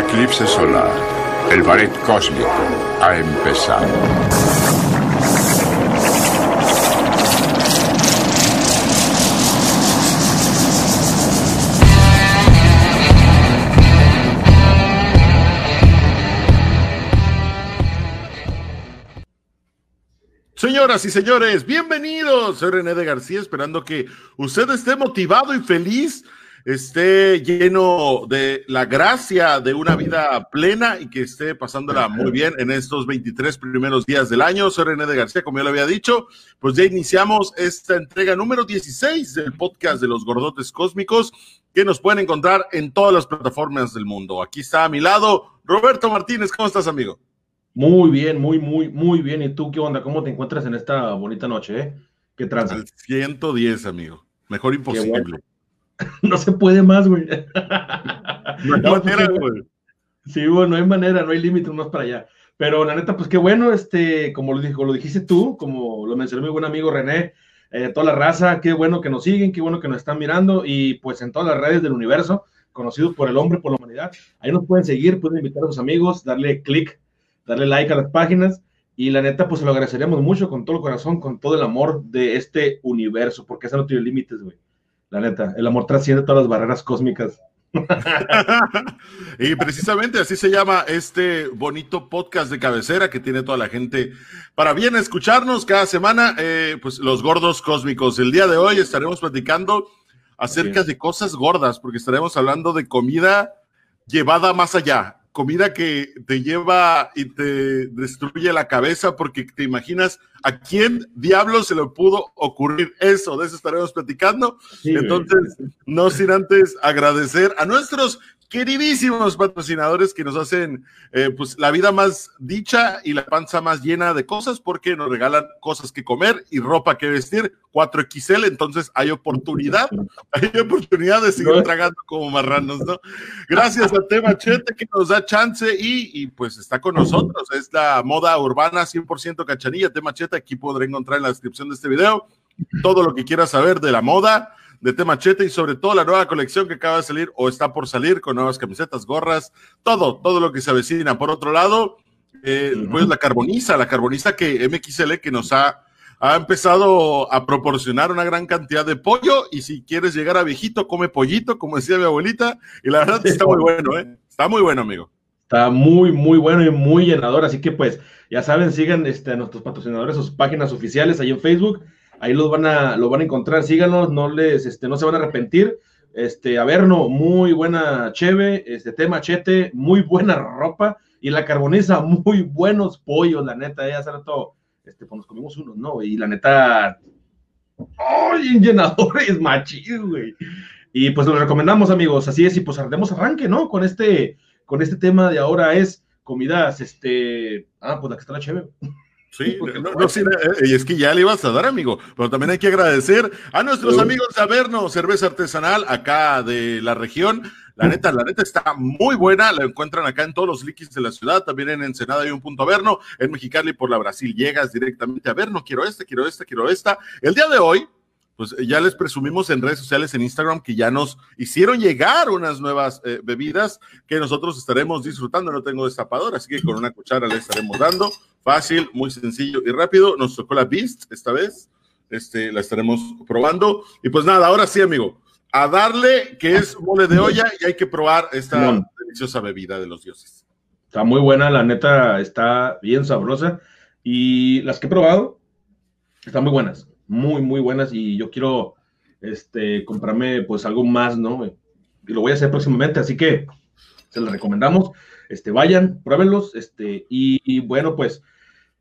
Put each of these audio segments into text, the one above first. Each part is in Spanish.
eclipse solar, el ballet cósmico ha empezado. Señoras y señores, bienvenidos. Soy René de García, esperando que usted esté motivado y feliz, esté lleno de la gracia de una vida plena y que esté pasándola muy bien en estos 23 primeros días del año. Soy René de García, como ya lo había dicho, pues ya iniciamos esta entrega número 16 del podcast de los gordotes cósmicos que nos pueden encontrar en todas las plataformas del mundo. Aquí está a mi lado Roberto Martínez. ¿Cómo estás, amigo? Muy bien, muy, muy, muy bien. ¿Y tú qué onda? ¿Cómo te encuentras en esta bonita noche? Eh? ¿Qué tranza? Al 110, amigo. Mejor imposible. No se puede más, güey. No hay manera, güey. Sí, bueno, no hay manera, no hay límite más para allá. Pero la neta, pues qué bueno, este, como lo, dijo, lo dijiste tú, como lo mencionó mi buen amigo René, eh, toda la raza, qué bueno que nos siguen, qué bueno que nos están mirando y pues en todas las redes del universo, conocidos por el hombre, por la humanidad, ahí nos pueden seguir, pueden invitar a sus amigos, darle click darle like a las páginas y la neta, pues se lo agradeceríamos mucho con todo el corazón, con todo el amor de este universo, porque eso no tiene límites, güey. La neta, el amor trasciende todas las barreras cósmicas. y precisamente así se llama este bonito podcast de cabecera que tiene toda la gente para bien escucharnos cada semana, eh, pues los gordos cósmicos. El día de hoy estaremos platicando acerca de cosas gordas, porque estaremos hablando de comida llevada más allá comida que te lleva y te destruye la cabeza porque te imaginas a quién diablo se le pudo ocurrir eso. De eso estaremos platicando. Entonces, no sin antes agradecer a nuestros queridísimos patrocinadores que nos hacen eh, pues la vida más dicha y la panza más llena de cosas porque nos regalan cosas que comer y ropa que vestir 4XL, entonces hay oportunidad, hay oportunidad de seguir tragando como marranos, ¿no? Gracias a Temachete que nos da chance y, y, pues está con nosotros, es la moda urbana 100% cachanilla, Temachete, aquí podré encontrar en la descripción de este video todo lo que quieras saber de la moda, de Temachete y sobre todo la nueva colección que acaba de salir o está por salir con nuevas camisetas, gorras, todo, todo lo que se avecina. Por otro lado, eh, pues la carboniza, la carboniza que MXL que nos ha, ha empezado a proporcionar una gran cantidad de pollo y si quieres llegar a viejito, come pollito, como decía mi abuelita, y la verdad está muy bueno, ¿eh? Está muy bueno, amigo. Está muy, muy bueno y muy llenador, así que pues ya saben, sigan este, a nuestros patrocinadores, sus páginas oficiales ahí en Facebook ahí los van a, lo van a encontrar, síganos, no les, este, no se van a arrepentir. Este, Averno, muy buena cheve, este, tema chete, muy buena ropa, y la carboniza, muy buenos pollos, la neta, ya hace rato, este, pues nos comimos unos, ¿no? Y la neta, ¡ay, llenadores machis, güey! Y pues los recomendamos, amigos, así es, y pues ardemos arranque, ¿no? Con este, con este tema de ahora es comidas, este, ah, pues la que está la cheve. Sí, no, no, sí, eh, y es que ya le ibas a dar, amigo, pero también hay que agradecer a nuestros amigos de Averno, cerveza artesanal acá de la región. La neta, la neta está muy buena, la encuentran acá en todos los liquis de la ciudad, también en Ensenada hay un punto Averno, en Mexicali por la Brasil llegas directamente a Averno, quiero este, quiero esta, quiero esta. El día de hoy, pues ya les presumimos en redes sociales, en Instagram, que ya nos hicieron llegar unas nuevas eh, bebidas que nosotros estaremos disfrutando. No tengo destapador, así que con una cuchara le estaremos dando. Fácil, muy sencillo y rápido. Nos tocó la Beast esta vez. Este, la estaremos probando. Y pues nada, ahora sí, amigo, a darle que es mole de olla y hay que probar esta deliciosa bebida de los dioses. Está muy buena, la neta está bien sabrosa. Y las que he probado están muy buenas muy, muy buenas y yo quiero este, comprarme pues algo más, ¿no? Y lo voy a hacer próximamente, así que se los recomendamos. Este, vayan, pruébenlos, este, y, bueno, pues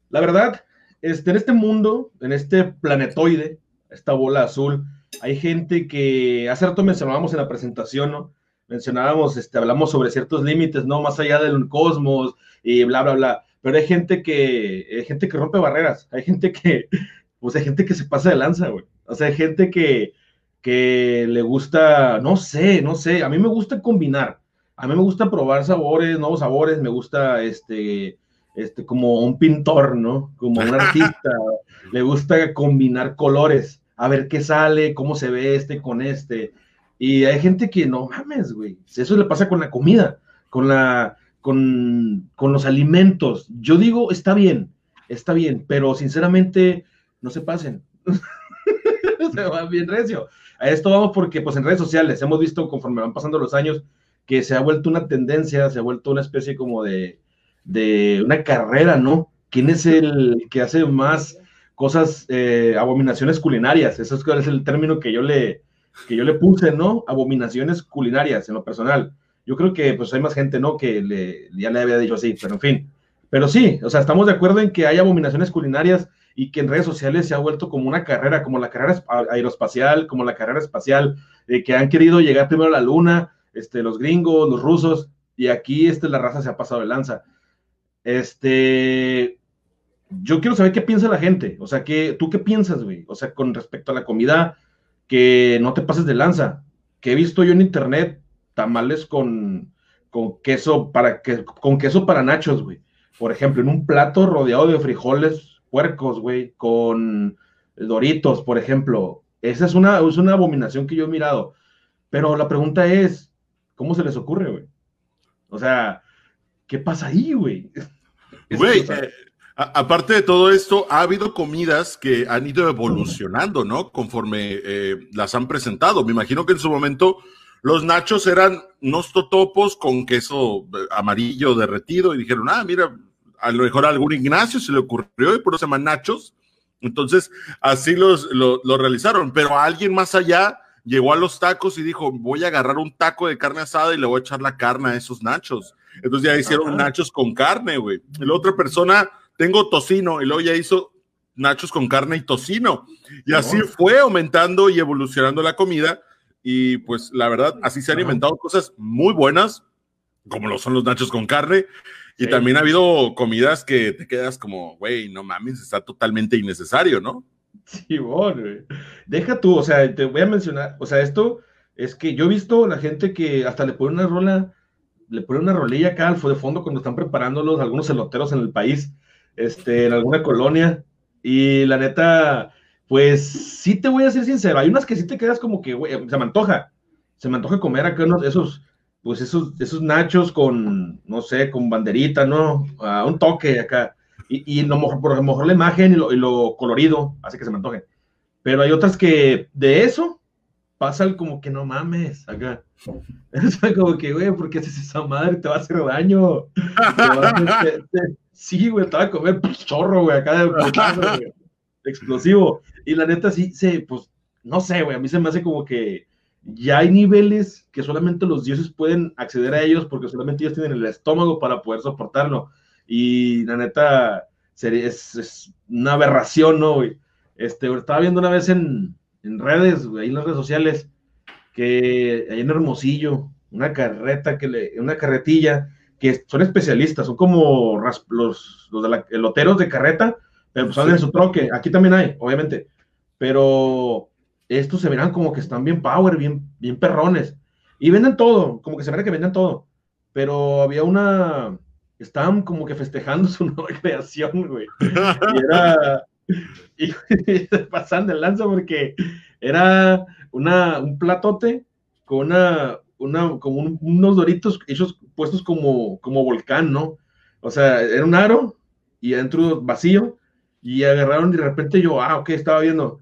la verdad, este, en este mundo, en este planetoide, esta bola azul, hay gente que hace rato mencionábamos en la presentación, ¿no? Mencionábamos, este, hablamos sobre ciertos límites, ¿no? Más allá del cosmos y bla, bla, bla. Pero hay gente que, hay gente que rompe barreras, hay gente que, pues hay gente que se pasa de lanza, güey. O sea, hay gente que, que le gusta, no sé, no sé, a mí me gusta combinar. A mí me gusta probar sabores, nuevos sabores, me gusta este, este, como un pintor, ¿no? Como un artista, le gusta combinar colores, a ver qué sale, cómo se ve este con este. Y hay gente que no mames, güey. Eso le pasa con la comida. con la, con, con los alimentos. Yo digo, está bien, está bien, pero sinceramente, no se pasen. se va bien recio. A esto vamos porque, pues, en redes sociales hemos visto conforme van pasando los años que se ha vuelto una tendencia, se ha vuelto una especie como de, de una carrera, ¿no? ¿Quién es el que hace más cosas, eh, abominaciones culinarias? Eso es, el término que yo, le, que yo le puse, ¿no? Abominaciones culinarias en lo personal. Yo creo que pues hay más gente, ¿no? Que le, ya le había dicho así, pero en fin. Pero sí, o sea, estamos de acuerdo en que hay abominaciones culinarias y que en redes sociales se ha vuelto como una carrera, como la carrera aeroespacial, como la carrera espacial, que han querido llegar primero a la luna, este, los gringos, los rusos, y aquí este, la raza se ha pasado de lanza. Este, yo quiero saber qué piensa la gente, o sea, ¿qué, ¿tú qué piensas, güey? O sea, con respecto a la comida, que no te pases de lanza, que he visto yo en internet, tamales con, con queso para que, con queso para nachos, güey. Por ejemplo, en un plato rodeado de frijoles puercos, güey, con doritos, por ejemplo. Esa es una, es una abominación que yo he mirado. Pero la pregunta es, ¿cómo se les ocurre, güey? O sea, ¿qué pasa ahí, güey? Güey, eh, aparte de todo esto, ha habido comidas que han ido evolucionando, ¿no? Conforme eh, las han presentado. Me imagino que en su momento los nachos eran unos totopos con queso eh, amarillo derretido y dijeron, ah, mira, a lo mejor a algún Ignacio se le ocurrió y por eso se llaman nachos. Entonces, así los, lo, realizaron, pero a alguien más allá llegó a los tacos y dijo, voy a agarrar un taco de carne asada y le voy a echar la carne a esos nachos. Entonces ya hicieron nachos con carne, güey. La otra persona, tengo tocino y luego ya hizo nachos con carne y tocino. Y así fue aumentando y evolucionando la comida y pues la verdad, así se han inventado cosas muy buenas, como lo son los nachos con carne. Y también ha habido comidas que te quedas como, güey, no mames, está totalmente innecesario, ¿no? Sí, bueno, deja tú, o sea, te voy a mencionar, o sea, esto es que yo he visto la gente que hasta le pone una rola, le pone una rolilla acá al de fondo cuando están preparándolos algunos eloteros en el país, este, en alguna colonia, y la neta, pues sí te voy a ser sincero, hay unas que sí te quedas como que, güey, se me antoja, se me antoja comer acá unos, esos, pues esos, esos nachos con, no sé, con banderita, ¿no? a un toque acá. Y, y lo mejor, por lo mejor la imagen y lo, y lo, colorido hace que se me antoje. Pero hay otras que de eso pasa como que no mames acá. Es como que, güey, ¿por qué haces esa madre? Te va a hacer daño. sí, güey, te va a comer chorro, güey, acá de, explosivo. Y la neta, sí, se, pues, no sé, güey, a mí se me hace como que ya hay niveles que solamente los dioses pueden acceder a ellos porque solamente ellos tienen el estómago para poder soportarlo. Y la neta, es, es una aberración, ¿no, güey? Este, estaba viendo una vez en, en redes, ahí en las redes sociales, que hay en Hermosillo, una carreta, que le, una carretilla, que son especialistas, son como los, los de la, eloteros de carreta, pero pues son en su troque. Aquí también hay, obviamente. Pero estos se verán como que están bien power, bien, bien perrones. Y venden todo, como que se ve que venden todo. Pero había una, estaban como que festejando su nueva creación, güey. Y era, y, pasan de lanza porque era una, un platote con una, una como unos doritos hechos puestos como, como volcán, ¿no? O sea, era un aro y adentro vacío y agarraron y de repente yo, ah, ok, estaba viendo.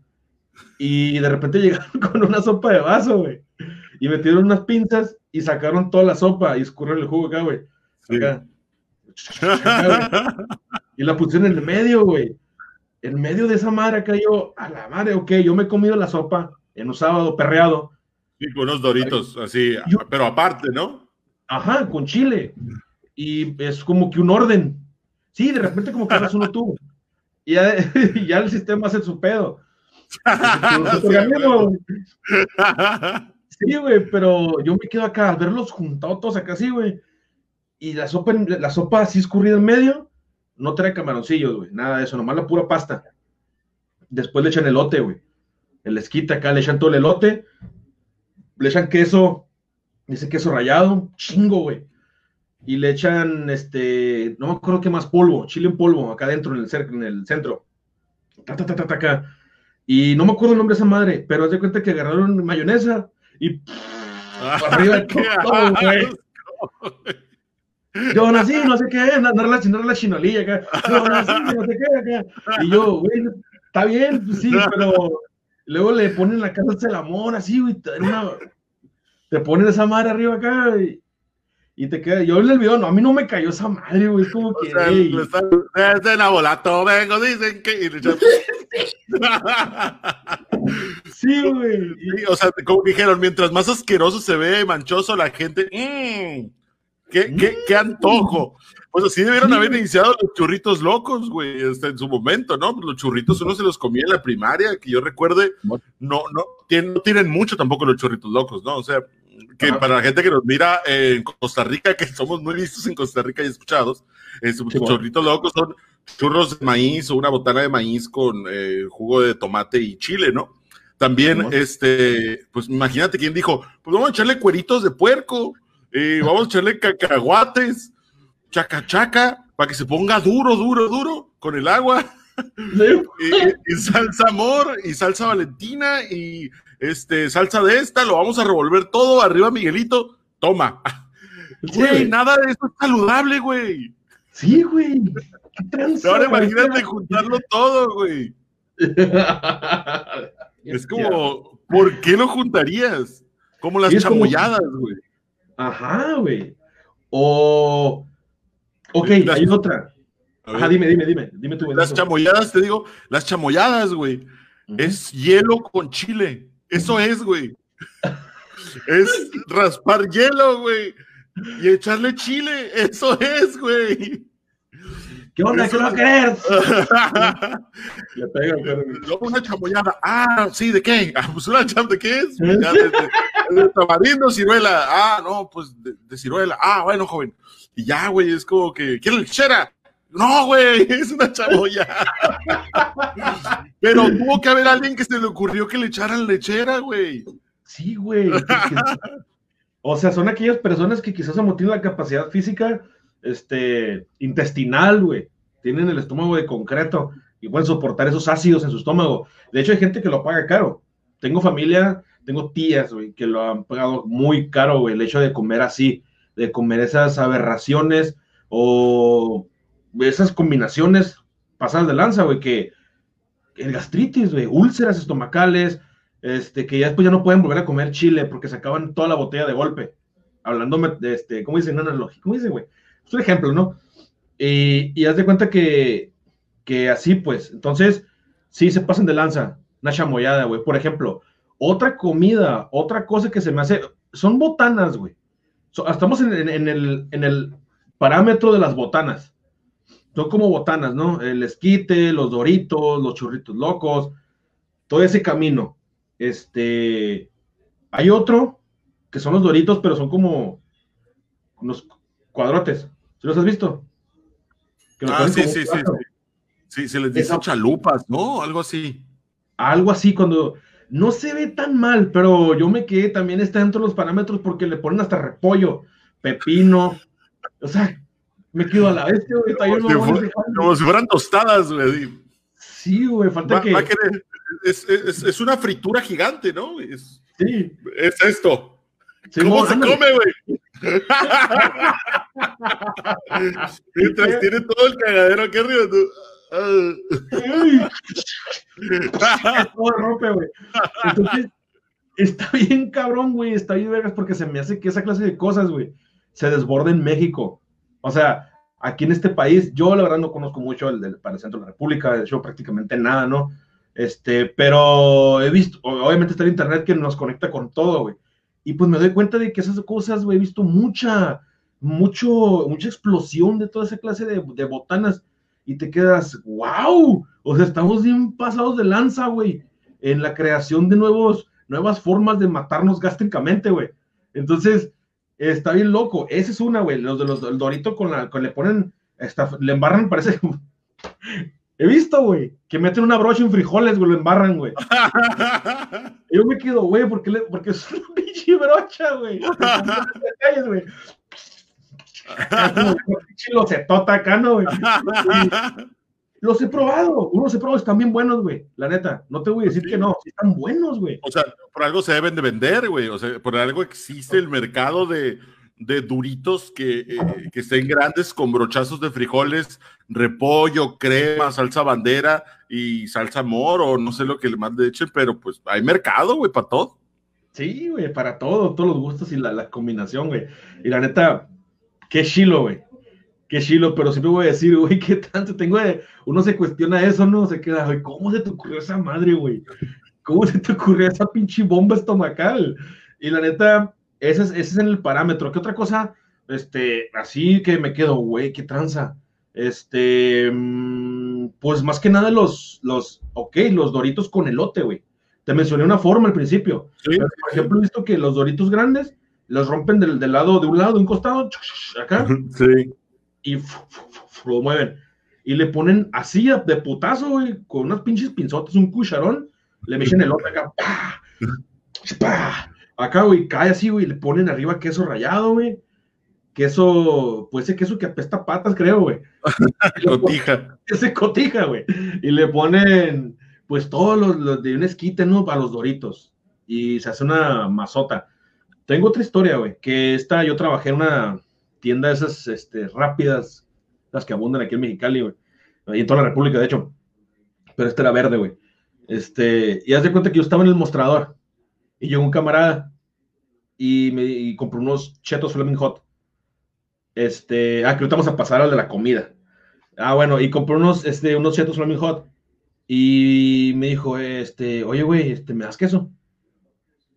Y de repente llegaron con una sopa de vaso, güey. Y metieron unas pinzas y sacaron toda la sopa y escurrieron el jugo acá, güey. Acá. y la pusieron en el medio, güey. En medio de esa madre acá yo, a la madre, ok, yo me he comido la sopa en un sábado perreado. Y con unos doritos, así, pero aparte, ¿no? Ajá, con chile. Y es como que un orden. Sí, de repente como que haces uno tú. Y ya, ya el sistema hace su pedo. sí, güey, pero yo me quedo acá, al verlos juntados todos acá así, güey. Y la sopa, la sopa así escurrida en medio, no trae camaroncillos, güey, nada de eso, nomás la pura pasta. Después le echan elote, güey. El esquite acá, le echan todo el elote, le echan queso, dice queso rallado, chingo, güey. Y le echan, este, no me acuerdo qué más, polvo, chile en polvo, acá dentro en el, en el centro. Ta, ta, ta, ta, acá. Y no me acuerdo el nombre de esa madre, pero haz de cuenta que agarraron mayonesa y arriba todo, güey. Yo nací, no sé qué, andar la, la chinolilla acá. Yo nací, no sé qué acá. Y yo, güey, está bien, pues sí, pero luego le ponen la casa del amor, así, güey. Te ponen esa madre arriba acá y, y te queda. Yo en el video, no, a mí no me cayó esa madre, güey. Es como que. Sea, ey. es de Nabolato, vengo, dicen que. Sí, güey. Sí, o sea, como dijeron, mientras más asqueroso se ve, manchoso, la gente. mmm, qué, qué, qué antojo! Pues así debieron haber iniciado los churritos locos, güey, este, en su momento, ¿no? Los churritos uno se los comía en la primaria, que yo recuerde, no, no, tienen, no tienen mucho tampoco los churritos locos, ¿no? O sea, que Ajá. para la gente que nos mira en Costa Rica, que somos muy vistos en Costa Rica y escuchados, eh, Sí, bueno. churritos locos son churros de maíz o una botana de maíz con eh, jugo de tomate y chile, ¿no? También, Simón. este, pues imagínate quién dijo, pues vamos a echarle cueritos de puerco, vamos a echarle cacahuates, chaca chaca, para que se ponga duro, duro, duro con el agua, Sí. y, y salsa amor, y salsa valentina, y este, salsa de esta, lo vamos a revolver todo, arriba Miguelito, toma. Güey, nada de eso es saludable, güey. Sí, güey. ¿Qué tranza, Ahora imagínate juntarlo todo, güey. Es como, ¿por qué lo juntarías? Como las chamoyadas, güey. Ajá, güey. O. Ok, hay otra. Ajá, dime, dime, dime. Dime tu Las chamoyadas, te digo, las chamoyadas, güey. Es hielo con chile. Eso es, güey. Es raspar hielo, güey. Y echarle chile. Eso es, güey. ¿Qué onda? Eso- ¿Qué va a querer? Le pega, Luego una chamoyada. Ah, sí, ¿de qué? Ah, pues una cham, ¿de qué es? Ya, de, de- de tamarindo, ciruela. Ah, no, pues de, de ciruela. Ah, bueno, joven. Y ya, güey, es como que, ¿quiere lechera? No, güey, es una chamoyada. Pero tuvo que haber alguien que se le ocurrió que le echaran lechera, güey. Sí, güey. O sea, son aquellas personas que quizás no tienen la capacidad física este, intestinal, güey. Tienen el estómago de concreto y pueden soportar esos ácidos en su estómago. De hecho, hay gente que lo paga caro. Tengo familia, tengo tías, güey, que lo han pagado muy caro, güey, el hecho de comer así, de comer esas aberraciones o esas combinaciones pasadas de lanza, güey, que el gastritis, güey, úlceras estomacales, este, que ya después ya no pueden volver a comer chile porque se acaban toda la botella de golpe. Hablando de, este, ¿cómo dicen? ¿cómo dicen, güey? Es un ejemplo, ¿no? Y, haz de cuenta que, que así, pues, entonces, sí se pasan de lanza, una chamoyada, güey. Por ejemplo, otra comida, otra cosa que se me hace, son botanas, güey. Estamos en el, en el parámetro de las botanas. Son como botanas, ¿no? El esquite, los doritos, los churritos locos, todo ese camino. Este, hay otro que son los doritos, pero son como unos cuadrotes. ¿Sí los has visto? Que Ah, sí, sí, sí, sí. Se les dice Esa- chalupas, ¿no? Algo así. Algo así, cuando no se ve tan mal, pero yo me quedé también está dentro de los parámetros porque le ponen hasta repollo, pepino. O sea, me quedo a la vez, güey. Como si. Como fueran tostadas, güey. Sí, güey, falta Va- que. va a querer- es, es- es una fritura gigante, ¿no? Es, Sí, es esto. Sí, ¿Cómo se come, güey? Mientras tiene todo el cagadero aquí arriba. tú- Ay, todo rompe, güey. Entonces, está bien cabrón, güey. Está bien vergas porque se me hace que esa clase de cosas, güey, se desborde en México. O sea, aquí en este país, yo la verdad no conozco mucho el, del para el centro de la República, de hecho prácticamente nada, ¿no? Este, pero he visto, obviamente está el internet que nos conecta con todo, güey. Y pues me doy cuenta de que esas cosas, güey, he visto mucha, mucho, mucha explosión de toda esa clase de, botanas y te quedas, wow, o sea, estamos bien pasados de lanza, güey, en la creación de nuevos, nuevas formas de matarnos gástricamente, güey. Entonces, está bien loco. Esa es una, güey, los de los del Dorito con la, con le ponen, esta, le embarran, parece, he visto, güey, que meten una brocha en frijoles, güey, lo embarran, güey. Yo me quedo, güey, porque, le, porque es una pinche brocha, güey. Güey. Pinche locetota acá, ¿no, güey? Los he probado, unos he probado, están bien buenos, güey. La neta, no te voy a decir que no, están buenos, güey. O sea, por algo se deben de vender, güey. O sea, por algo existe el mercado de, de duritos que, eh, que estén grandes con brochazos de frijoles, repollo, crema, salsa bandera y salsa moro, no sé lo que le más echen, pero pues hay mercado, güey, para todo. Sí, güey, para todo, todos los gustos y la, la combinación, güey. Y la neta, qué chilo, güey. Qué chilo, pero siempre voy a decir, güey, qué tanto tengo de... Uno se cuestiona eso, ¿no? Se queda, güey, ¿cómo se te ocurrió esa madre, güey? ¿Cómo se te ocurrió esa pinche bomba estomacal? Y la neta, ese es, ese es el parámetro. ¿Qué otra cosa? Este, así que me quedo, güey, qué tranza. Este, mm, pues más que nada los, los, ok, los doritos con elote, güey. Te mencioné una forma al principio. Sí. Pero, por ejemplo, he visto que los doritos grandes los rompen del, del lado, de un lado, de un costado, acá, Sí. y fu- fu- fu- fu- lo mueven. Y le ponen así de putazo, güey, con unas pinches pinzotes, un cucharón, le meten el otro acá, ¡pa! ¡pa! Acá, güey, cae así, güey, le ponen arriba queso rallado, güey. Queso, pues ese queso que apesta patas, creo, güey. Cotija. Ese cotija, güey. Y le ponen, pues, todos los, los de un esquite, ¿no? Para los doritos. Y se hace una masota. Tengo otra historia, güey, que esta, yo trabajé en una tienda de esas, este, rápidas, las que abundan aquí en Mexicali, güey. Y en toda la República, de hecho. Pero este era verde, güey. Este, y haz de cuenta que yo estaba en el mostrador. Y llegó un camarada y me y compró unos chetos Flaming Hot. Este, ah, que ahorita vamos a pasar al de la comida. Ah, bueno, y compró unos, este, unos chetos Flaming Hot. Y me dijo, este, oye, güey, este, ¿me das queso?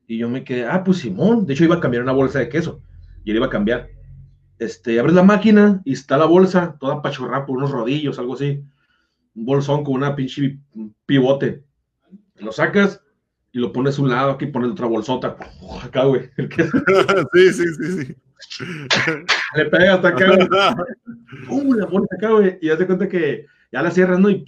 Y yo me quedé, ah, pues Simón. De hecho, iba a cambiar una bolsa de queso. Y él iba a cambiar. Este, abres la máquina y está la bolsa, toda pachorrada por unos rodillos, algo así. Un bolsón con una pinche pivote. Lo sacas y lo pones a un lado, aquí pones otra bolsota. Acá, güey. Sí, sí, sí, sí. le pega hasta acá, güey. ¡Pum! La pones acá, güey. Y haz de cuenta que ya la cierras, ¿no? Y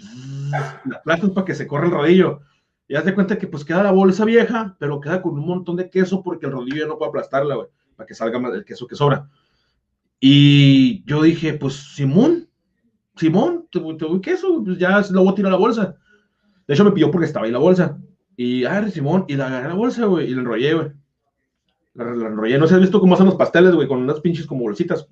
la aplastas para que se corra el rodillo. Y haz de cuenta que pues queda la bolsa vieja, pero queda con un montón de queso porque el rodillo ya no puede aplastarla, güey, para que salga más el queso que sobra. Y yo dije, pues Simón, Simón, te, te doy queso, pues ya lo voy a tirar a la bolsa. De hecho me pidió porque estaba ahí la bolsa. Y, ah, Simón, y la agarré la bolsa, güey, y la enrollé, güey. La, la enrollé, no sé, has visto cómo hacen los pasteles, güey, con unas pinches como bolsitas.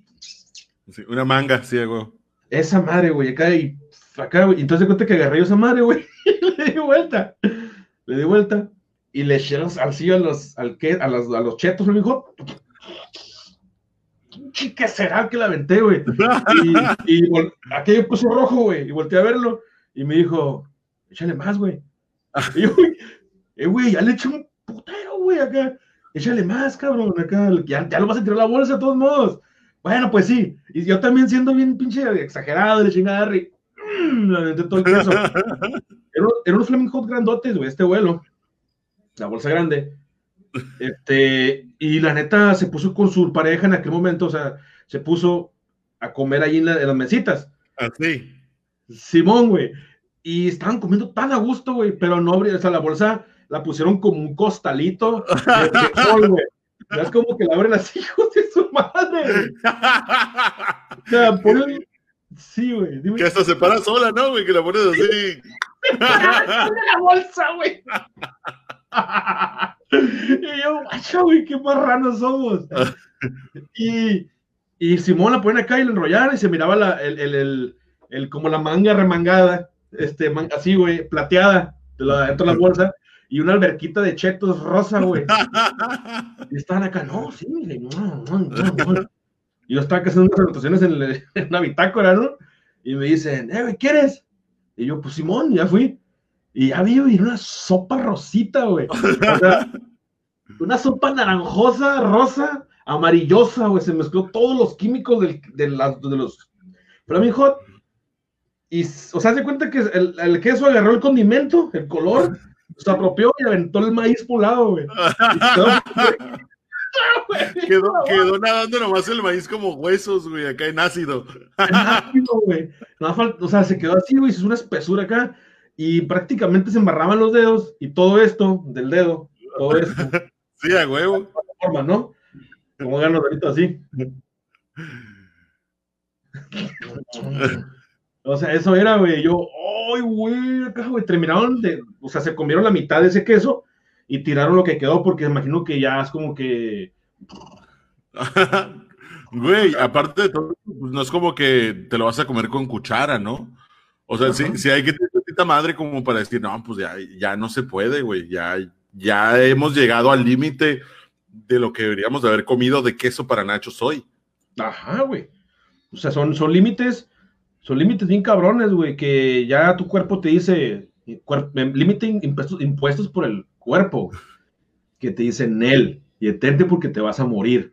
Sí, una manga, sí, güey. Esa madre, güey, acá y acá, güey. Entonces de cuenta que agarré yo esa madre, güey, y le di vuelta. Le di vuelta y le eché los- así a los, al que, a los, a los chetos, me dijo. ¿Qué será que la aventé, güey? Y, aquello puso rojo, güey, y volteé a verlo y me dijo, échale más, güey. Y yo, güey, eh, güey, ya le eché un putero, güey, acá. Échale más, cabrón, acá. Ya, ya lo vas a tirar a la bolsa de todos modos. Bueno, pues sí. Y yo también siendo bien pinche exagerado, le chingada Harry. mm, aventé todo el queso. Era, era unos Flaming Hot grandotes, güey, este vuelo. La bolsa grande. Este, y la neta se puso con su pareja en aquel momento, o sea, se puso a comer ahí en, la- en las mesitas. Así. Simón, güey. Y estaban comiendo tan a gusto, güey, pero no abrí, o sea, la bolsa la pusieron como un costalito de frijol, güey. Ya es como que la abren así, hijos de su madre. O sea, ponen. Sí, güey. Que hasta se para sola, ¿no, güey? Que la pones así. la bolsa, güey. y yo, guacha, güey, qué marranos somos. y, y Simón la ponen acá y la enrollaron y se miraba la, el, el, el, el- como la manga remangada, este, man- así, güey, plateada, de la, dentro de la bolsa, y una alberquita de chetos rosa, güey. Y estaban acá, no, sí, no, no, no, no. Y yo estaba haciendo unas anotaciones en, el- en una bitácora, ¿no? Y me dicen, eh, güey, ¿quieres? Y yo, pues Simón, ya fui. Y ya vi, güey, una sopa rosita, güey. O sea, una sopa naranjosa, rosa, amarillosa, güey. Se mezcló todos los químicos del- de, las- de los Flaming Hot. Y, o sea, se cuenta que el, el queso agarró el condimento, el color, se apropió y aventó el maíz por un lado, güey. Quedó- Quedó, nadando nomás el maíz como huesos, güey, acá en ácido. ácido, güey. O sea, se quedó así, güey, hizo una espesura acá y prácticamente se embarraban los dedos y todo esto del dedo, todo esto, Sí, a huevo. forma, ¿no? Como ganan ahorita así. O sea, eso era, güey. Yo, ¡ay, güey! Acá, güey, terminaron de. O sea, se comieron la mitad de ese queso y tiraron lo que quedó porque imagino que ya es como que. Güey, aparte de todo, pues no es como que te lo vas a comer con cuchara, ¿no? O sea, si, hay que tener tanta madre como para decir, no, pues ya, ya no se puede, güey, ya, ya hemos llegado al límite de lo que deberíamos de haber comido de queso para nachos hoy. Ajá, güey. O sea, son, son límites, son límites bien cabrones, güey, que ya tu cuerpo te dice, límite impuestos, impuestos por el cuerpo, que te dicen él, y etente porque te vas a morir.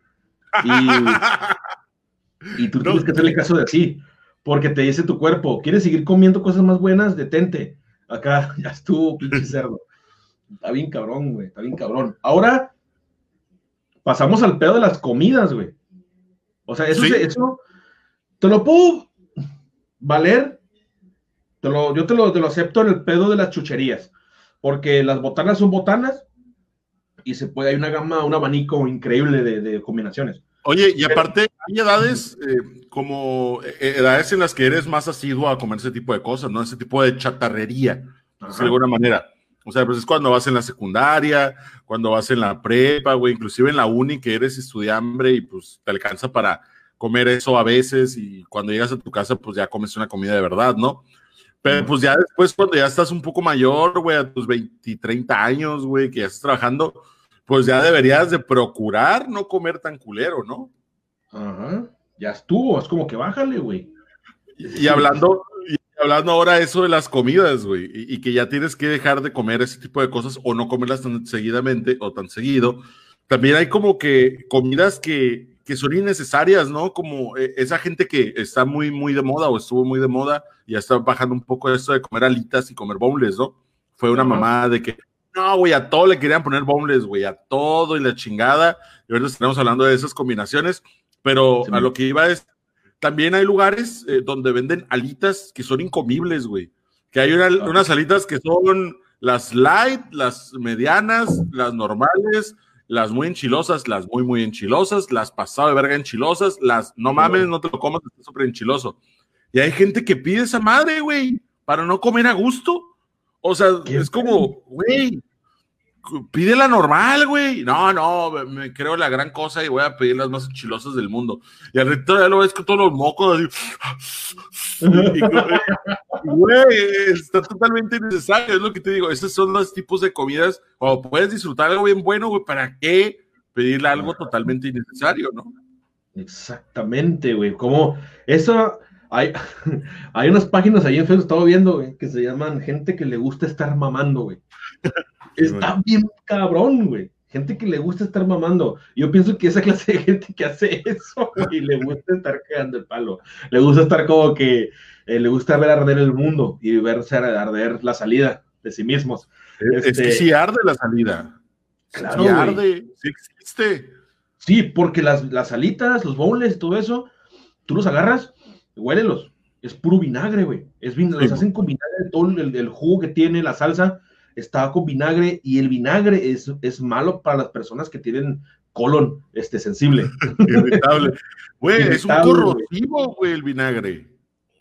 Y, tú tienes que hacerle caso de así, porque te dice tu cuerpo, ¿quieres seguir comiendo cosas más buenas? Detente. Acá ya estuvo, pinche cerdo. Está bien cabrón, güey, está bien cabrón. Ahora pasamos al pedo de las comidas, güey. O sea, eso, eso te lo puedo valer. Te lo, yo te lo, te lo acepto en el pedo de las chucherías. Porque las botanas son botanas y se puede, hay una gama, un abanico increíble de, combinaciones. Oye, y aparte, hay edades eh, como eh, edades en las que eres más asiduo a comer ese tipo de cosas, ¿no? Ese tipo de chatarrería, de alguna manera. O sea, pues es cuando vas en la secundaria, cuando vas en la prepa, güey, inclusive en la uni que eres estudiante y pues te alcanza para comer eso a veces y cuando llegas a tu casa pues ya comes una comida de verdad, ¿no? Pero pues ya después cuando ya estás un poco mayor, güey, a tus 20, 30 años, güey, que ya estás trabajando, pues ya deberías de procurar no comer tan culero, ¿no? Ajá, ya estuvo, es como que bájale, güey. Y, hablando, y hablando ahora eso de las comidas, güey, y, y, que ya tienes que dejar de comer ese tipo de cosas o no comerlas tan seguidamente o tan seguido, también hay como que comidas que, que son innecesarias, ¿no? Como eh, esa gente que está muy, muy de moda o estuvo muy de moda y ya está bajando un poco esto de comer alitas y comer boneless, ¿no? Fue una mamá de que, no, güey, a todo le querían poner boneless, güey, a todo y la chingada. Y ahorita estamos hablando de esas combinaciones, pero a lo que iba es, también hay lugares eh, donde venden alitas que son incomibles, güey. Que hay unas alitas que son las light, las medianas, las normales, las muy enchilosas, las muy, muy enchilosas, las pasado de verga enchilosas, las no mames, no te lo comas, está súper enchiloso. Y hay gente que pide esa madre, güey, para no comer a gusto. O sea, es como, güey, pide la normal, güey. No, no, me creo la gran cosa y voy a pedir las más enchilosas del mundo. Y al resto ya lo ves con todos los mocos. Güey, está totalmente innecesario, es lo que te digo. Esos son los tipos de comidas. O puedes disfrutar algo bien bueno, güey, ¿para qué pedirle algo totalmente innecesario, no? Exactamente, güey. Como eso. Hay, hay unas páginas ahí en Facebook, estaba viendo, güey, que se llaman gente que le gusta estar mamando, güey. Está bien cabrón, güey. Gente que le gusta estar mamando. Yo pienso que esa clase de gente que hace eso, güey, le gusta estar cagando el palo. Le gusta estar como que eh, le gusta ver arder el mundo y verse arder la salida de sí mismos. Es, que este, sí arde la salida. Claro. Sí arde, sí existe. Sí, porque las, las alitas, los bowls, todo eso, tú los agarras, huélelos. Es puro vinagre, güey. Es vinagre, los hacen con vinagre, todo el, el jugo que tiene, la salsa estaba con vinagre y el vinagre es, es malo para las personas que tienen colon este, sensible. Irritable. Güey, es un corrosivo, güey, el vinagre.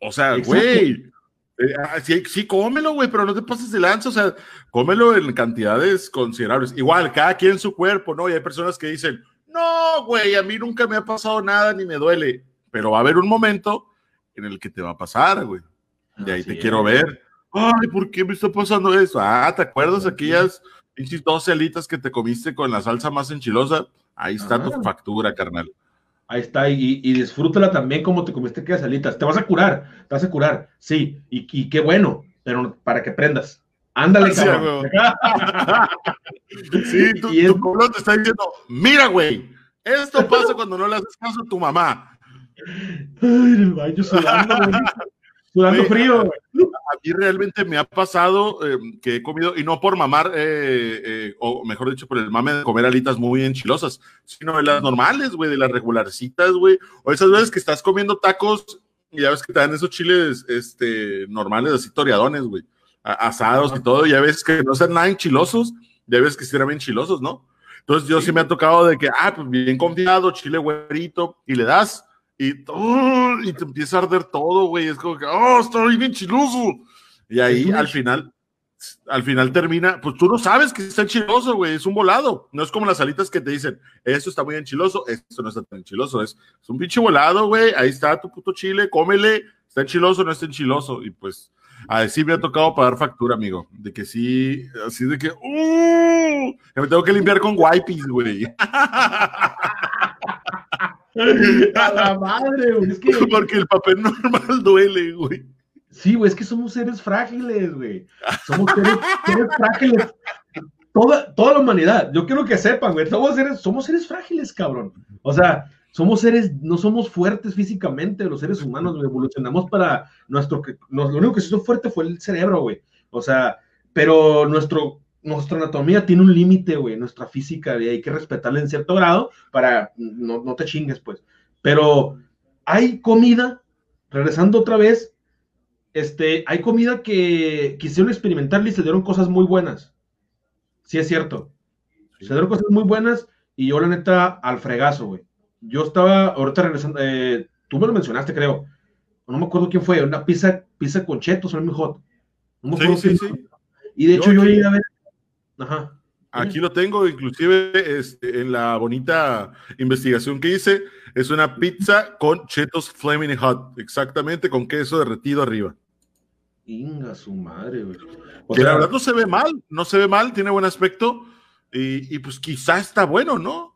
O sea, güey. Eh, ah, sí, sí, cómelo, güey, pero no te pases de lanza, o sea, cómelo en cantidades considerables. Igual, cada quien su cuerpo, ¿no? Y hay personas que dicen, no, güey, a mí nunca me ha pasado nada ni me duele, pero va a haber un momento en el que te va a pasar, güey. De ahí te quiero ver ay, ¿por qué me está pasando eso? Ah, ¿te acuerdas aquellas dos alitas que te comiste con la salsa más enchilosa? Ahí está tu factura, carnal. Ahí está, y, y, disfrútala también como te comiste aquellas alitas. Te vas a curar, te vas a curar, sí, y, qué bueno, pero para que prendas. Ándale, cabrón. sí, tu, y tu te está diciendo, mira, güey, esto pasa cuando no le haces caso a tu mamá. Ay, el baño sudando, Sudando frío. A mí realmente me ha pasado eh, que he comido, y no por mamar, eh, eh, o mejor dicho, por el mame de comer alitas muy enchilosas, sino de las normales, güey, de las regularcitas, güey. O esas veces que estás comiendo tacos y ya ves que te dan esos chiles este, normales, así toreadones, güey, asados y todo, y a veces que no sean nada enchilosos, ya ves que sí eran bien chilosos, ¿no? Entonces yo sí. me ha tocado de que, ah, pues bien confiado, chile güerito, y le das, y, y te empieza a arder todo, güey. Es como que, oh, está bien chiloso. Y ahí al final, al final termina, pues tú no sabes que está enchiloso, güey, es un volado. No es como las alitas que te dicen, esto está muy enchiloso, esto no está tan enchiloso. Es, es un pinche volado, güey, ahí está tu puto chile, cómele, está enchiloso, no está enchiloso. Y pues, a sí me ha tocado pagar factura, amigo, de que sí, así de que, uh, me tengo que limpiar con wipes, güey. A la madre, güey. Es que... Porque el papel normal duele, güey. Sí, güey, es que somos seres frágiles, güey. Somos seres, seres frágiles. Toda, toda, la humanidad, yo quiero que sepan, güey, somos seres, somos seres frágiles, cabrón. O sea, somos seres, no somos fuertes físicamente, los seres humanos, evolucionamos para nuestro, lo único que se hizo fuerte fue el cerebro, güey. O sea, pero nuestro, nuestra anatomía tiene un límite, güey, nuestra física, y hay que respetarla en cierto grado para no, no te chingues, pues. Pero hay comida, regresando otra vez, este, hay comida que quisieron experimentar y se dieron cosas muy buenas. Sí, es cierto. Se dieron cosas muy buenas y yo, la neta, al fregazo, güey. Yo estaba, ahorita regresando, eh, tú me lo mencionaste, creo. No me acuerdo quién fue, una pizza, pizza con chetos, o mi hot. No me sí, sí, sí. Y de hecho, yo, yo llegué a ver. Ajá. Aquí lo tengo, inclusive este, en la bonita investigación que hice, es una pizza con chetos Flaming Hot, exactamente, con queso derretido arriba. Inga su madre, güey. que la verdad no se ve mal, no se ve mal, tiene buen aspecto y, pues quizá está bueno, ¿no?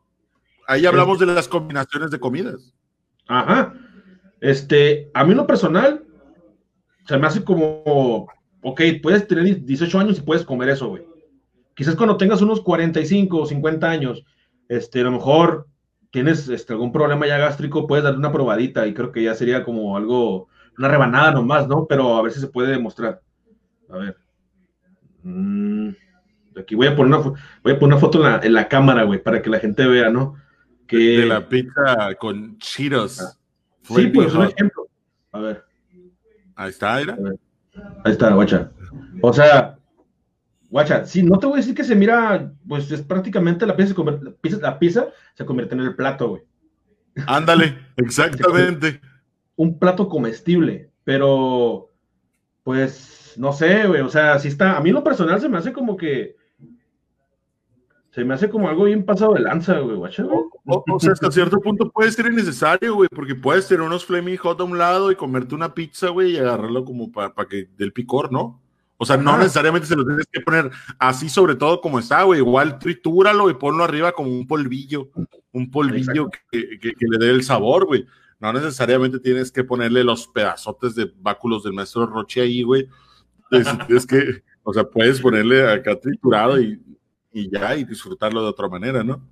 Ahí hablamos de las combinaciones de comidas. Ajá. Este, a mí lo personal, se me hace como, ok, puedes tener 18 años y puedes comer eso, güey quizás cuando tengas unos 45 o 50 años, este, a lo mejor tienes este, algún problema ya gástrico, puedes darle una probadita y creo que ya sería como algo, una rebanada nomás, ¿no? Pero a ver si se puede demostrar. A ver. Mm, aquí voy a poner una, voy a poner una foto en la, en la cámara, güey, para que la gente vea, ¿no? Que... De la pizza con. Ah. Sí, pues un ejemplo. A ver. Ahí está, ¿era? Ahí está, guacha. O sea, Guacha, sí, no te voy a decir que se mira, pues es prácticamente la pizza, la pizza, se convierte en el plato, güey. Ándale, exactamente. Un plato comestible, pero pues no sé, güey, o sea, si está, a mí lo personal se me hace como que se me hace como algo bien pasado de lanza, güey, guacha. O, sea, hasta cierto punto puede ser innecesario, güey, porque puedes tener unos flaming hot a un lado y comerte una pizza, güey, y agarrarlo como para que del picor, ¿no? O sea, no necesariamente se lo tienes que poner así, sobre todo como está, güey. Igual tritúralo y ponlo arriba como un polvillo, un polvillo que, le dé el sabor, güey. No necesariamente tienes que ponerle los pedazotes de báculos del maestro Roche ahí, güey. Es, que, o sea, puedes ponerle acá triturado y, ya, y disfrutarlo de otra manera, ¿no?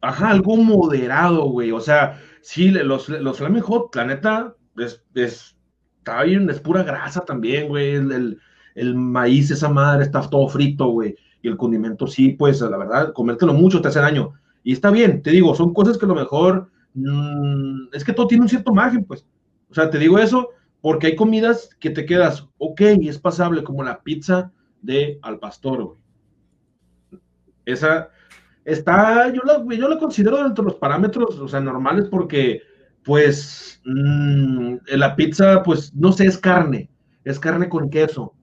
Ajá, algo moderado, güey. O sea, sí, los, los Flaming Hot, la neta, es, es, está bien, es pura grasa también, güey. el el maíz, esa madre está todo frito, güey. Y el condimento, sí, pues, la verdad, comértelo mucho te hace daño. Y está bien, te digo, son cosas que a lo mejor mm, es que todo tiene un cierto margen, pues. O sea, te digo eso porque hay comidas que te quedas, ok, y es pasable, como la pizza de al pastor, güey. Esa está, yo la, yo la considero dentro de los parámetros, o sea, normales porque, pues, mm, la pizza, pues, no sé, es carne, es carne con queso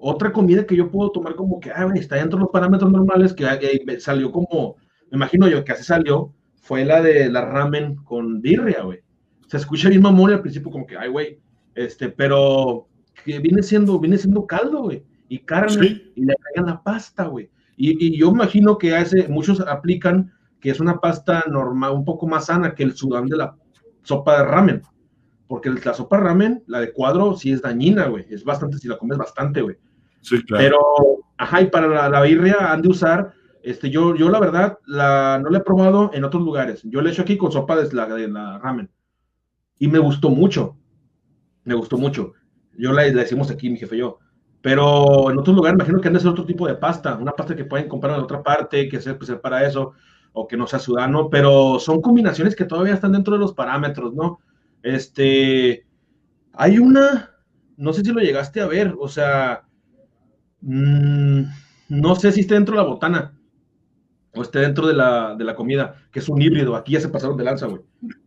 otra comida que yo puedo tomar como que, ah, está dentro de los parámetros normales, que eh, salió como, me imagino yo que así salió, fue la de la ramen con birria, güey. Se escucha bien mamón al principio como que, ay, güey, este, pero que viene siendo, viene siendo caldo, güey, y carne, y le agregan la pasta, güey. Y, yo imagino que hace, muchos aplican que es una pasta normal, un poco más sana que el sudán de la sopa de ramen. Porque la sopa de ramen, la de cuadro, sí es dañina, güey. Es bastante, si la comes bastante, güey. Pero, ajá, y para la, birria han de usar, este, yo, yo la verdad, la, no la he probado en otros lugares. Yo le he hecho aquí con sopa de la, de la ramen. Y me gustó mucho. Me gustó mucho. Yo la, decimos aquí, mi jefe yo. Pero en otros lugares imagino que han de ser otro tipo de pasta, una pasta que pueden comprar en otra parte, que sea pues, para eso, o que no sea sudano, pero son combinaciones que todavía están dentro de los parámetros, ¿no? Este, hay una, no sé si lo llegaste a ver, o sea, Mm, no sé si esté dentro de la botana o esté dentro de la, de la comida, que es un híbrido. Aquí ya se pasaron de lanza, güey.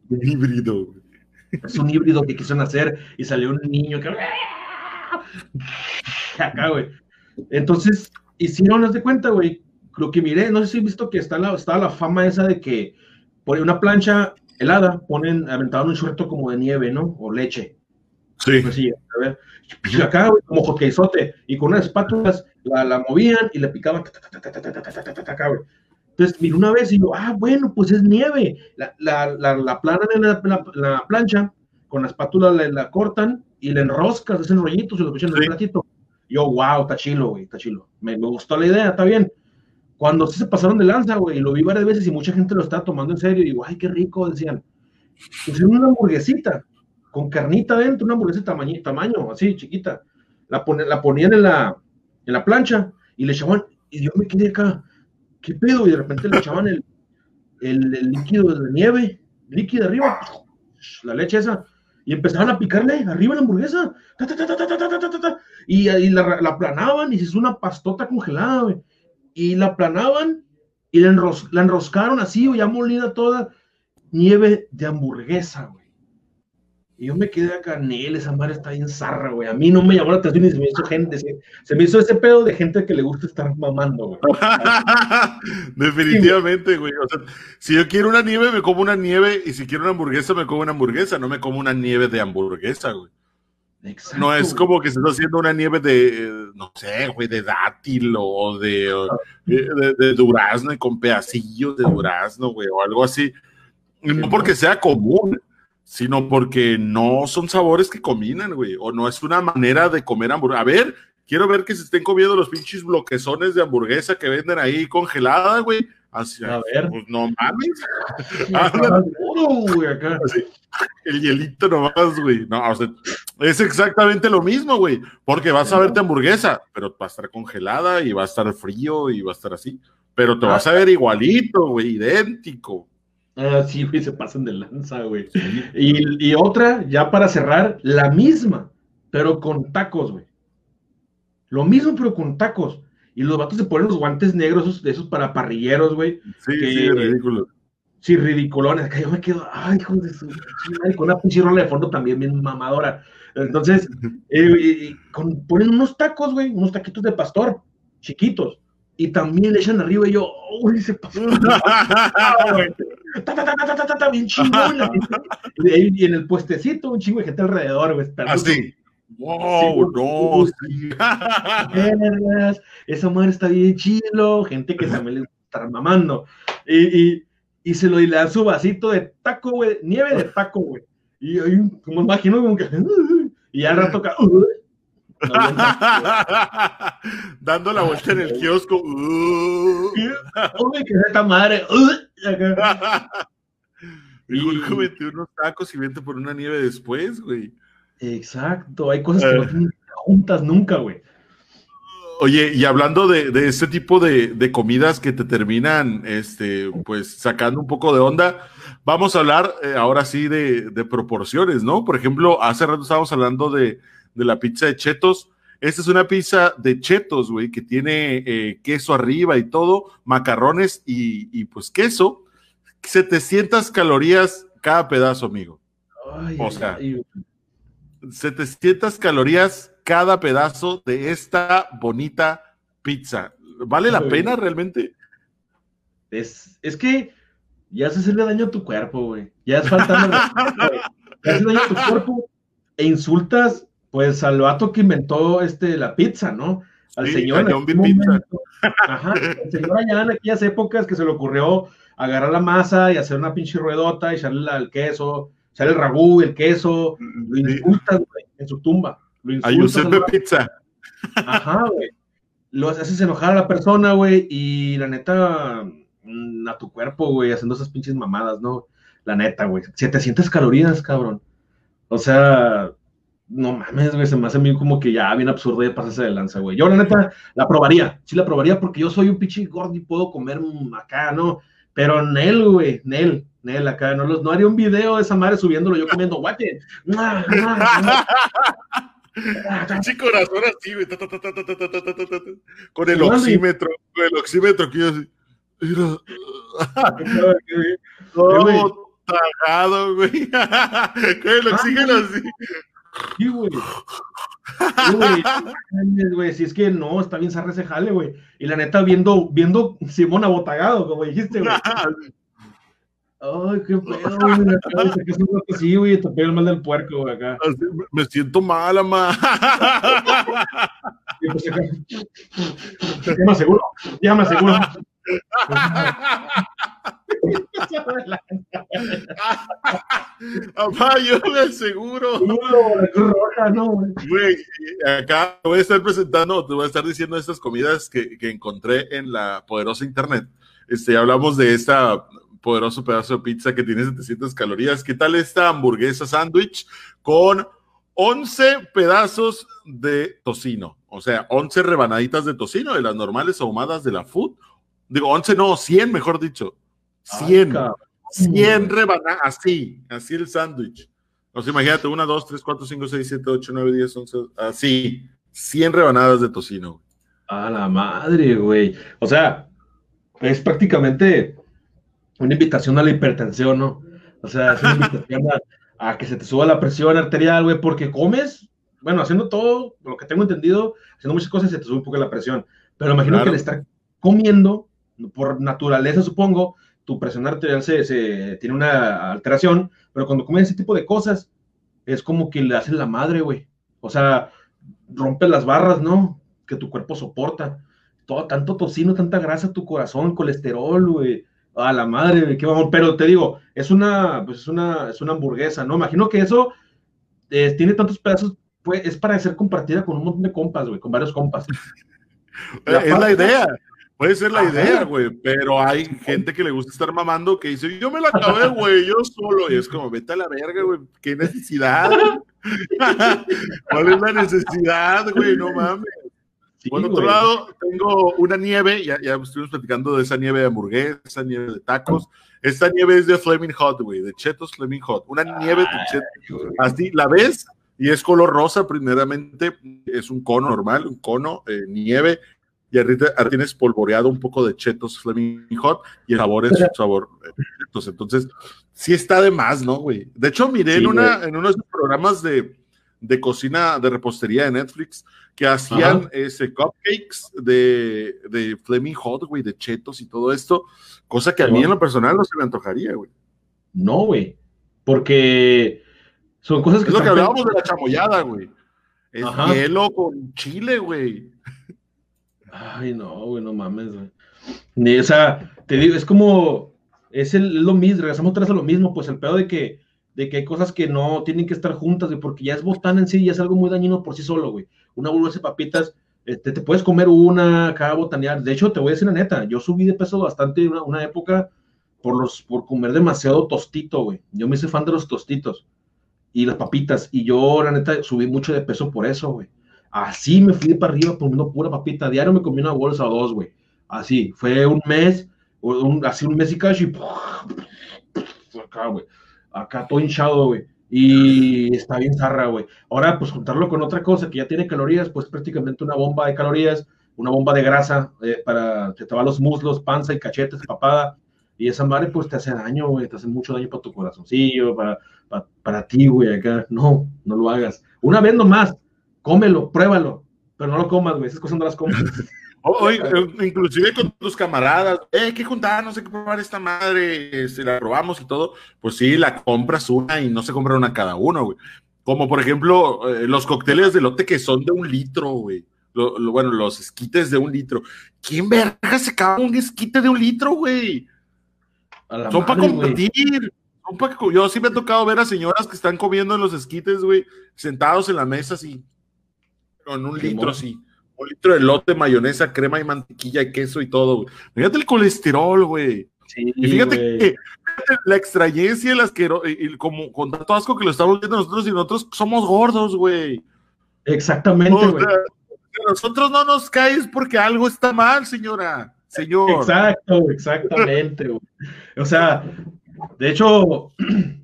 Un híbrido. Es un híbrido que quisieron hacer y salió un niño que. Acá, güey. Entonces, hicieron, haz de cuenta, güey, lo que miré, no sé si he visto que está la, está la fama esa de que por una plancha helada ponen, aventaban un chorrito como de nieve, ¿no? O leche. Sí. Pues sí, a ver. Y acá, güey, como hotcakeizote, y con unas espátulas la, la movían y la picaban. Entonces, mira, una vez y yo, ah, bueno, pues es nieve. La, la, la, la planan en la, la, la, plancha, con la espátula la, la cortan y la enroscas, hacen rollitos y lo echan en sí. el platito. Yo, wow, está chilo, güey, está chilo. Me, me gustó la idea, está bien cuando sí se pasaron de lanza, güey, lo vi varias veces y mucha gente lo estaba tomando en serio, y digo, ay, qué rico, decían. Pues una hamburguesita, con carnita dentro, una hamburguesa de tamaño, así, chiquita. La, pon, la ponían en la, en la plancha y le echaban, y yo me quedé acá, ¿qué pedo? Y de repente le echaban el, el, líquido de nieve, líquido arriba, la leche esa, y empezaban a picarle arriba la hamburguesa, y, y, la, la aplanaban y se hizo una pastota congelada, wey. y la aplanaban y la, enros, la enroscaron así, ya molida toda, nieve de hamburguesa, güey. Y yo me quedé acá, Nel, esa madre está bien zarra, güey. A mí no me llamó la atención y se me hizo gente, se, se me hizo ese pedo de gente que le gusta estar mamando, güey. Definitivamente, güey. O sea, si yo quiero una nieve, me como una nieve. Y si quiero una hamburguesa, me como una hamburguesa. No me como una nieve de hamburguesa, güey. Exacto, No es güey. como que se está haciendo una nieve de, eh, no sé, güey, de dátil o de, o de, de durazno y con pedacillos de durazno, güey, o algo así. No porque sea común, sino porque no son sabores que combinan, güey, o no es una manera de comer hamburguesa. A ver, quiero ver que se estén comiendo los pinches bloquezones de hamburguesa que venden ahí congelada, güey. A ver. Pues no mames, duro, güey, acá. el hielito nomás, güey. No, o sea, es exactamente lo mismo, güey. Porque vas a verte hamburguesa, pero va a estar congelada y va a estar frío y va a estar así. Pero te Ah. vas a ver igualito, güey, idéntico. Ah, sí, güey, se pasan de lanza, güey. Y, y otra, ya para cerrar, la misma, pero con tacos, güey. Lo mismo, pero con tacos. Y los vatos se ponen los guantes negros, esos, de esos para parrilleros, güey. Sí, Que- sí, ridículo. Sí, ridiculones. Acá yo me quedo, ay, hijo de su madre, con una pinche rola de fondo también bien mamadora. Entonces, eh, con- ponen unos tacos, güey, unos taquitos de pastor, chiquitos. Y también le echan arriba y yo, uy, se pasó. Ah, bien chingón. Y, en el puestecito, un chingo de gente alrededor, güey. Así. Wow, no, vergas, esa madre está bien chilo, gente que también le gusta mamando. Y, y, y se lo y le dan su vasito de taco, güey, nieve de taco, güey. Y ahí, como imagino, como que. Y al rato. Dando la vuelta en el kiosco. Uh. Uy, es esta madre. Mejor Y- cómete unos tacos y vente por una nieve después, güey. Exacto, hay cosas que no tienen juntas nunca, güey. Oye, y hablando de, de este tipo de, de comidas que te terminan, este, pues sacando un poco de onda, vamos a hablar eh, ahora sí de, de proporciones, ¿no? Por ejemplo, hace rato estábamos hablando de, de la pizza de chetos. Esta es una pizza de chetos, güey, que tiene eh, queso arriba y todo, macarrones y, y, pues queso. 700 calorías cada pedazo, amigo. Ay, O sea, ay, 700 calorías cada pedazo de esta bonita pizza. ¿Vale la pena realmente? Es, es que ya es hacerle daño a tu cuerpo, güey. Ya es güey. Ya haces daño a tu cuerpo e insultas, pues, al vato que inventó este, la pizza, ¿no? Al Sí, señor. a B. Pizza. Ajá, el señor allá en aquellas épocas que se le ocurrió agarrar la masa y hacer una pinche ruedota y echarle la- el queso, echarle el ragú, el queso. Lo Sí, insultas, güey, en su tumba. Lo A Giuseppe vato. Pizza. Ajá, güey. Lo haces enojar a la persona, güey, y la neta, mm, a tu cuerpo, güey, haciendo esas pinches mamadas, ¿no? La neta, güey. 700 calorías, cabrón. O sea, no mames, güey, se me hace a mí como que ya bien absurdo ya pasarse de lanza, güey. Yo, la neta, la probaría, sí la probaría porque yo soy un pinche gordo y puedo comer acá, ¿no? Pero Nel, güey, Nel, Nel, acá, no, no haría un video de esa madre subiéndolo yo comiendo guate. Pinche corazón así, güey, con el oxímetro, con el oxímetro que yo así. Todo güey. Con el oxígeno así. Sí, güey. Güey, si es que no, está bien zarra ese jale, güey. Y la neta, viendo, viendo Simón abotagado, como dijiste, güey. Ay, qué pedo, güey. Sí, güey, te pega el mal del puerco, güey, acá. me siento mal, ama. Pues ya me aseguro, ya me aseguro. Papá, yo me aseguro. Güey, acá voy a estar presentando, te voy a estar diciendo estas comidas que, que encontré en la poderosa internet. Este, hablamos de esta poderoso pedazo de pizza que tiene 700 calorías. ¿Qué tal esta hamburguesa sándwich con 11 pedazos de tocino? O sea, 11 rebanaditas de tocino de las normales ahumadas de la food. Digo, 11 no, 100 mejor dicho. 100. 100 rebanadas, así, así el sándwich. O sea, imagínate, 1, 2, 3, 4, 5, 6, 7, 8, 9, 10, 11, así. 100 rebanadas de tocino. A la madre, güey. O sea, es prácticamente una invitación a la hipertensión, ¿no? O sea, es una invitación a, que se te suba la presión arterial, güey, porque comes, bueno, haciendo todo, lo que tengo entendido, haciendo muchas cosas se te sube un poco la presión. Pero imagino que al estar comiendo, por naturaleza supongo, tu presión arterial se, tiene una alteración, pero cuando comes ese tipo de cosas, es como que le hacen la madre, güey. O sea, rompes las barras, ¿no? Que tu cuerpo soporta. Todo, tanto tocino, tanta grasa, tu corazón, colesterol, güey. A la madre, qué vamos. Pero te digo, es una, pues es una, es una hamburguesa, ¿no? Imagino que eso eh, tiene tantos pedazos, pues, es para ser compartida con un montón de compas, güey, con varios compas. es la idea. Puede ser la idea, güey, pero hay gente que le gusta estar mamando que dice, yo me la acabé, güey, yo solo. Y es como, vete a la verga, güey, qué necesidad. ¿Cuál es la necesidad, güey? No mames. Por otro lado, tengo una nieve, ya, ya estuvimos platicando de esa nieve de hamburguesa, esa nieve de tacos. Esta nieve es de Flaming Hot, güey, de Chetos Flaming Hot. Una nieve de Chetos. Así, la ves y es color rosa, primeramente, es un cono normal, un cono, eh, nieve, y ahorita, tienes polvoreado un poco de chetos Flaming Hot y el sabor es sabor chetos. Entonces, sí está de más, ¿no, güey? De hecho, miré en, una, en uno de programas de, de, cocina, de repostería de Netflix, que hacían ese cupcakes de, de Flaming Hot, güey, de chetos y todo esto, cosa que a mí en lo personal no se me antojaría, güey. No, güey, porque son cosas que... Es lo que hablábamos de la chamoyada, güey. Es hielo con chile, güey. Ay, no, güey, no mames, güey. O sea, te digo, es como, es el, lo mismo, regresamos otra vez a lo mismo, pues el pedo de que, de que hay cosas que no tienen que estar juntas, güey, porque ya es botán en sí, ya es algo muy dañino por sí solo, güey. Una bolsa de papitas, este, te puedes comer una, cada botanear. De hecho, te voy a decir la neta, yo subí de peso bastante una, una época por, los, por comer demasiado tostito, güey. Yo me hice fan de los tostitos y las papitas, y yo, la neta, subí mucho de peso por eso, güey. Así me fui para arriba comiendo pura papita. Diario me comí una bolsa o dos, güey. Así, fue un mes, un, así un mes y casi. Acá, güey. Acá todo hinchado, güey. Y está bien zarra, güey. Ahora, pues juntarlo con otra cosa que ya tiene calorías, pues prácticamente una bomba de calorías, una bomba de grasa eh, para que te va los muslos, panza y cachetes, papada. Y esa madre, pues te hace daño, güey. Te hace mucho daño para tu corazoncillo, para, para, para ti, güey. Acá, no, no lo hagas. Una vez nomás, cómelo, pruébalo, pero no lo comas, güey, esas cosas no las comas. Oye, inclusive con tus camaradas, eh, que juntar, no sé qué probar esta madre, este, la probamos y todo, pues sí, la compras una y no se compra una cada uno, güey. Como por ejemplo, eh, los cócteles de lote que son de un litro, güey. bueno, los esquites de un litro. ¿Quién verga se acaba un esquite de un litro, güey? Son para competir. Son para... Yo sí me ha tocado ver a señoras que están comiendo en los esquites, güey, sentados en la mesa así, con un litro sí. Un litro de lote, mayonesa, crema y mantequilla y queso y todo, güey. Fíjate el colesterol, güey. y fíjate que la extrañencia las que y, como con tanto asco que lo estamos viendo nosotros y nosotros somos gordos, güey. Exactamente, güey. nosotros no nos caes porque algo está mal, señora. Señor. Exacto, exactamente, güey. O sea, de hecho,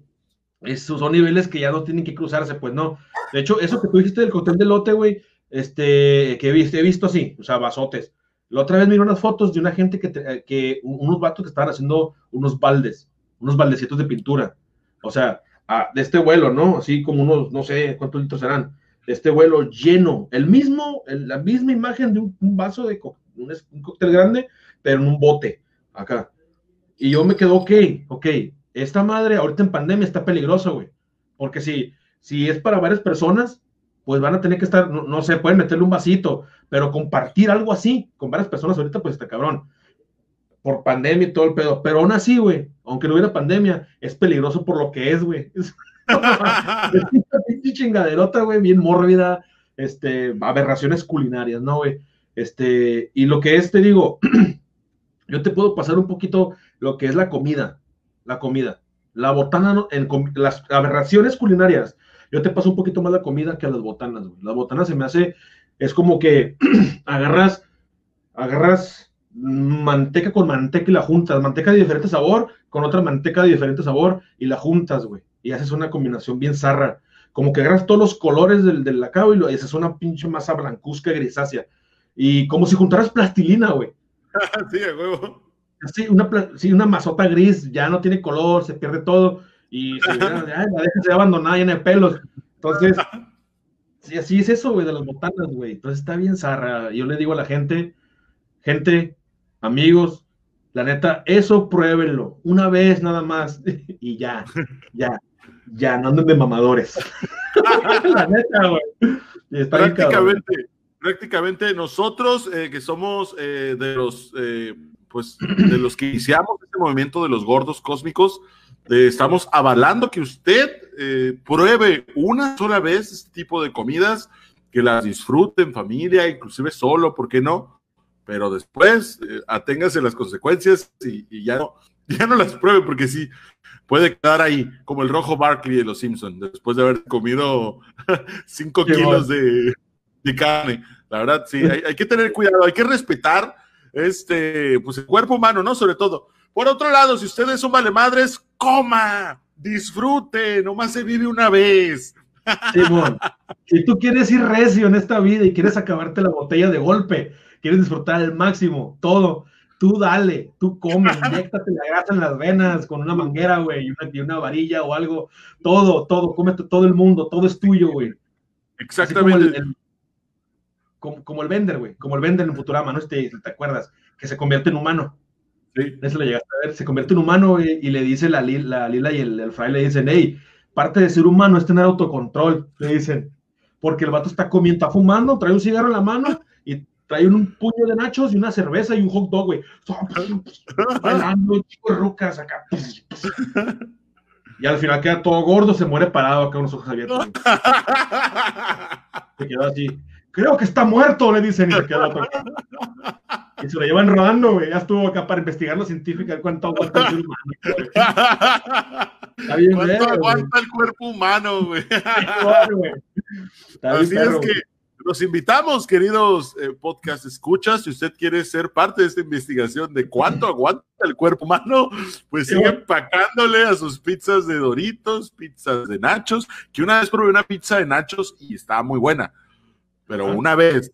esos son niveles que ya no tienen que cruzarse, pues no. De hecho, eso que tú dijiste del cóctel de lote, güey, este, que he visto, he visto así, o sea, basotes. La otra vez miré unas fotos de una gente que, que unos vatos que estaban haciendo unos baldes, unos baldecitos de pintura. O sea, de este vuelo, ¿no? Así como unos, no sé cuántos litros serán. este vuelo lleno, el mismo, la misma imagen de un, vaso de un, un, cóctel grande, pero en un bote, acá. Y yo me quedo, ok, ok, esta madre ahorita en pandemia está peligroso, güey. Porque si, si es para varias personas, pues van a tener que estar, no, sé, pueden meterle un vasito, pero compartir algo así con varias personas ahorita, pues está cabrón. Por pandemia y todo el pedo. Pero aún así, güey, aunque no hubiera pandemia, es peligroso por lo que es, güey. Es chingaderota, güey, bien mórbida, este, aberraciones culinarias, ¿no, güey? Este, y lo que es, te digo, yo te puedo pasar un poquito lo que es la comida, la comida. La botana, en, las aberraciones culinarias, yo te paso un poquito más la comida que a las botanas, güey. Las botanas se me hace, es como que agarras, agarras manteca con manteca y la juntas, manteca de diferente sabor con otra manteca de diferente sabor y la juntas, güey. Y haces una combinación bien zarra. Como que agarras todos los colores del, del lacao y haces una pinche masa blancuzca grisácea. Y como si juntaras plastilina, güey. sí, huevo. Sí una, sí, una masota gris, ya no tiene color, se pierde todo. Y se, la dejas de abandonada llena de pelos. Entonces, sí, así es eso, güey, de las botanas, güey. Entonces está bien zarra. Yo le digo a la gente, gente, amigos, la neta, eso pruébenlo. Una vez nada más. y ya, ya, ya, no anden de mamadores. la neta, güey. Prácticamente, prácticamente nosotros eh, que somos eh, de los, eh, pues, de los que iniciamos este movimiento de los gordos cósmicos, estamos avalando que usted pruebe una sola vez este tipo de comidas, que las disfrute en familia, inclusive solo, ¿por qué no? Pero después aténgase las consecuencias y, ya no, ya no las pruebe, porque sí, puede quedar ahí, como el rojo Barkley de los Simpsons, después de haber comido 5 kilos de, de carne. La verdad, sí, hay, que tener cuidado, hay que respetar este, pues el cuerpo humano, ¿no? Sobre todo. Por otro lado, si ustedes son vale madres, coma, disfrute, nomás se vive una vez. Simón, si tú quieres ir recio en esta vida y quieres acabarte la botella de golpe, quieres disfrutar al máximo, todo, tú dale, tú come, inyectate la grasa en las venas con una manguera, güey, y una, una, varilla o algo, todo, todo, cómete todo el mundo, todo es tuyo, güey. Exactamente como, el Bender, güey, como el Bender en Futurama, ¿no? Este, ¿Te acuerdas? Que se convierte en humano. Sí. Eso lo llegaste a ver. Se convierte en humano y le dice la, la Lila y el, el Fry le dicen, hey, parte de ser humano es tener autocontrol, le dicen. Porque el vato está comiendo, está fumando, trae un cigarro en la mano y trae un puño de nachos y una cerveza y un hot dog, güey. Bailando, rucas acá. Y al final queda todo gordo, se muere parado acá con los ojos abiertos. Se quedó así creo que está muerto, le dicen, y se queda Y se lo llevan rodando, güey. Ya estuvo acá para investigar lo científico, cuánto aguanta el humano. ¿Cuánto aguanta el cuerpo humano, güey? Así es que los invitamos, queridos eh, podcast escuchas, si usted quiere ser parte de esta investigación de cuánto aguanta el cuerpo humano, pues sigue empacándole a sus pizzas de Doritos, pizzas de Nachos, que una vez probé una pizza de Nachos y estaba muy buena pero una vez.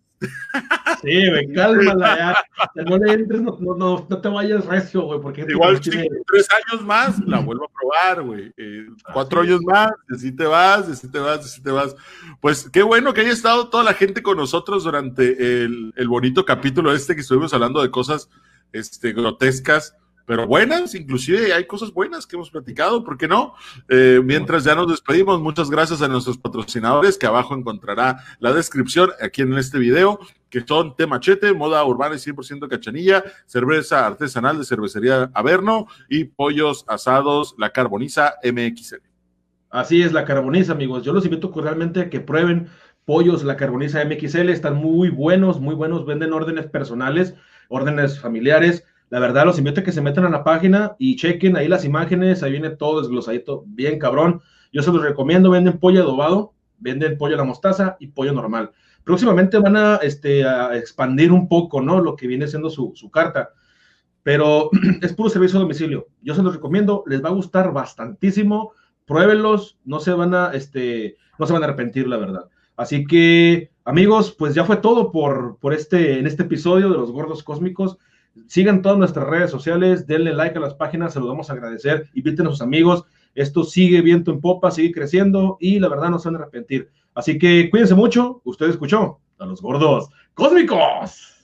Sí, güey, cálmala ya. No le entres, no, no, no te vayas recio, güey, porque... Igual, tiene... tres años más, la vuelvo a probar, güey. Eh, cuatro años más, así te vas, así te vas, así te vas. Pues qué bueno que haya estado toda la gente con nosotros durante el, el bonito capítulo este que estuvimos hablando de cosas este, grotescas pero buenas, inclusive hay cosas buenas que hemos platicado, ¿por qué no? Eh, mientras ya nos despedimos, muchas gracias a nuestros patrocinadores, que abajo encontrará la descripción aquí en este video, que son Té Machete, moda urbana y 100% cachanilla, cerveza artesanal de cervecería Averno y pollos asados La Carboniza MXL. Así es, La Carboniza, amigos. Yo los invito cordialmente a que prueben pollos La Carboniza MXL, están muy buenos, muy buenos, venden órdenes personales, órdenes familiares la verdad, los invito a que se metan a la página y chequen ahí las imágenes, ahí viene todo desglosadito, bien cabrón. Yo se los recomiendo, venden pollo adobado, venden pollo a la mostaza y pollo normal. Próximamente van a, este, a expandir un poco, ¿no? Lo que viene siendo su, su carta. Pero es puro servicio a domicilio. Yo se los recomiendo, les va a gustar bastantísimo. Pruébenlos, no se van a, este, no se van a arrepentir, la verdad. Así que, amigos, pues ya fue todo por, por este, en este episodio de los gordos cósmicos. Sigan todas nuestras redes sociales, denle like a las páginas, se lo vamos a agradecer, inviten a sus amigos. Esto sigue viento en popa, sigue creciendo y la verdad no se van a arrepentir. Así que cuídense mucho. Usted escuchó a los gordos cósmicos.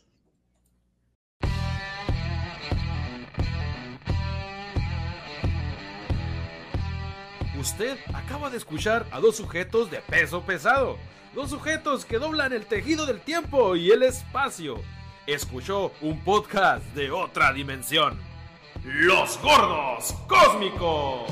Usted acaba de escuchar a dos sujetos de peso pesado. Dos sujetos que doblan el tejido del tiempo y el espacio. Escuchó un podcast de otra dimensión. Los gordos cósmicos.